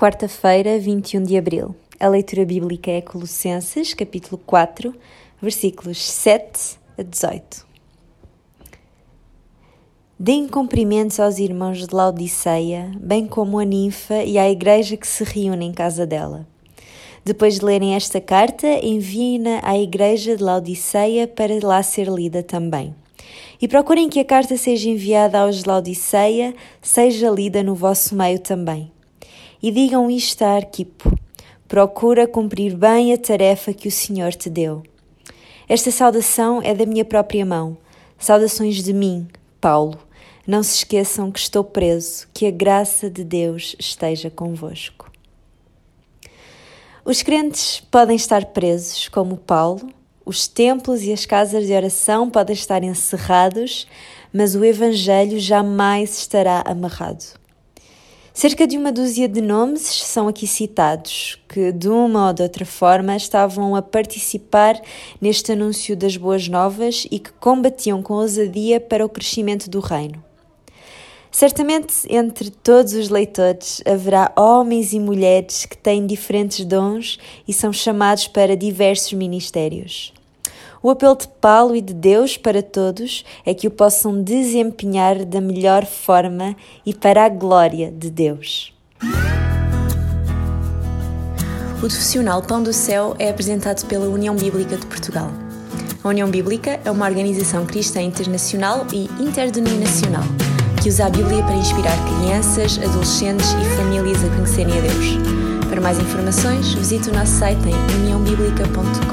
Quarta-feira, 21 de abril. A leitura bíblica é Colossenses, capítulo 4, versículos 7 a 18. Deem cumprimentos aos irmãos de Laodiceia, bem como a ninfa e à igreja que se reúne em casa dela. Depois de lerem esta carta, enviem-na à igreja de Laodiceia para lá ser lida também. E procurem que a carta seja enviada aos de Laodiceia, seja lida no vosso meio também e digam isto a Arquipo: procura cumprir bem a tarefa que o Senhor te deu. Esta saudação é da minha própria mão. Saudações de mim, Paulo. Não se esqueçam que estou preso, que a graça de Deus esteja convosco. Os crentes podem estar presos, como Paulo, os templos e as casas de oração podem estar encerrados, mas o Evangelho jamais estará amarrado. Cerca de uma dúzia de nomes são aqui citados, que de uma ou de outra forma estavam a participar neste anúncio das boas novas e que combatiam com ousadia para o crescimento do reino. Certamente entre todos os leitores haverá homens e mulheres que têm diferentes dons e são chamados para diversos ministérios. O apelo de Paulo e de Deus para todos é que o possam desempenhar da melhor forma e para a glória de Deus. O profissional Pão do Céu é apresentado pela União Bíblica de Portugal. A União Bíblica é uma organização cristã internacional e interdenominacional que usa a Bíblia para inspirar crianças, adolescentes e famílias a conhecerem a Deus. Para mais informações, visite o nosso site em uniãobíblica.com.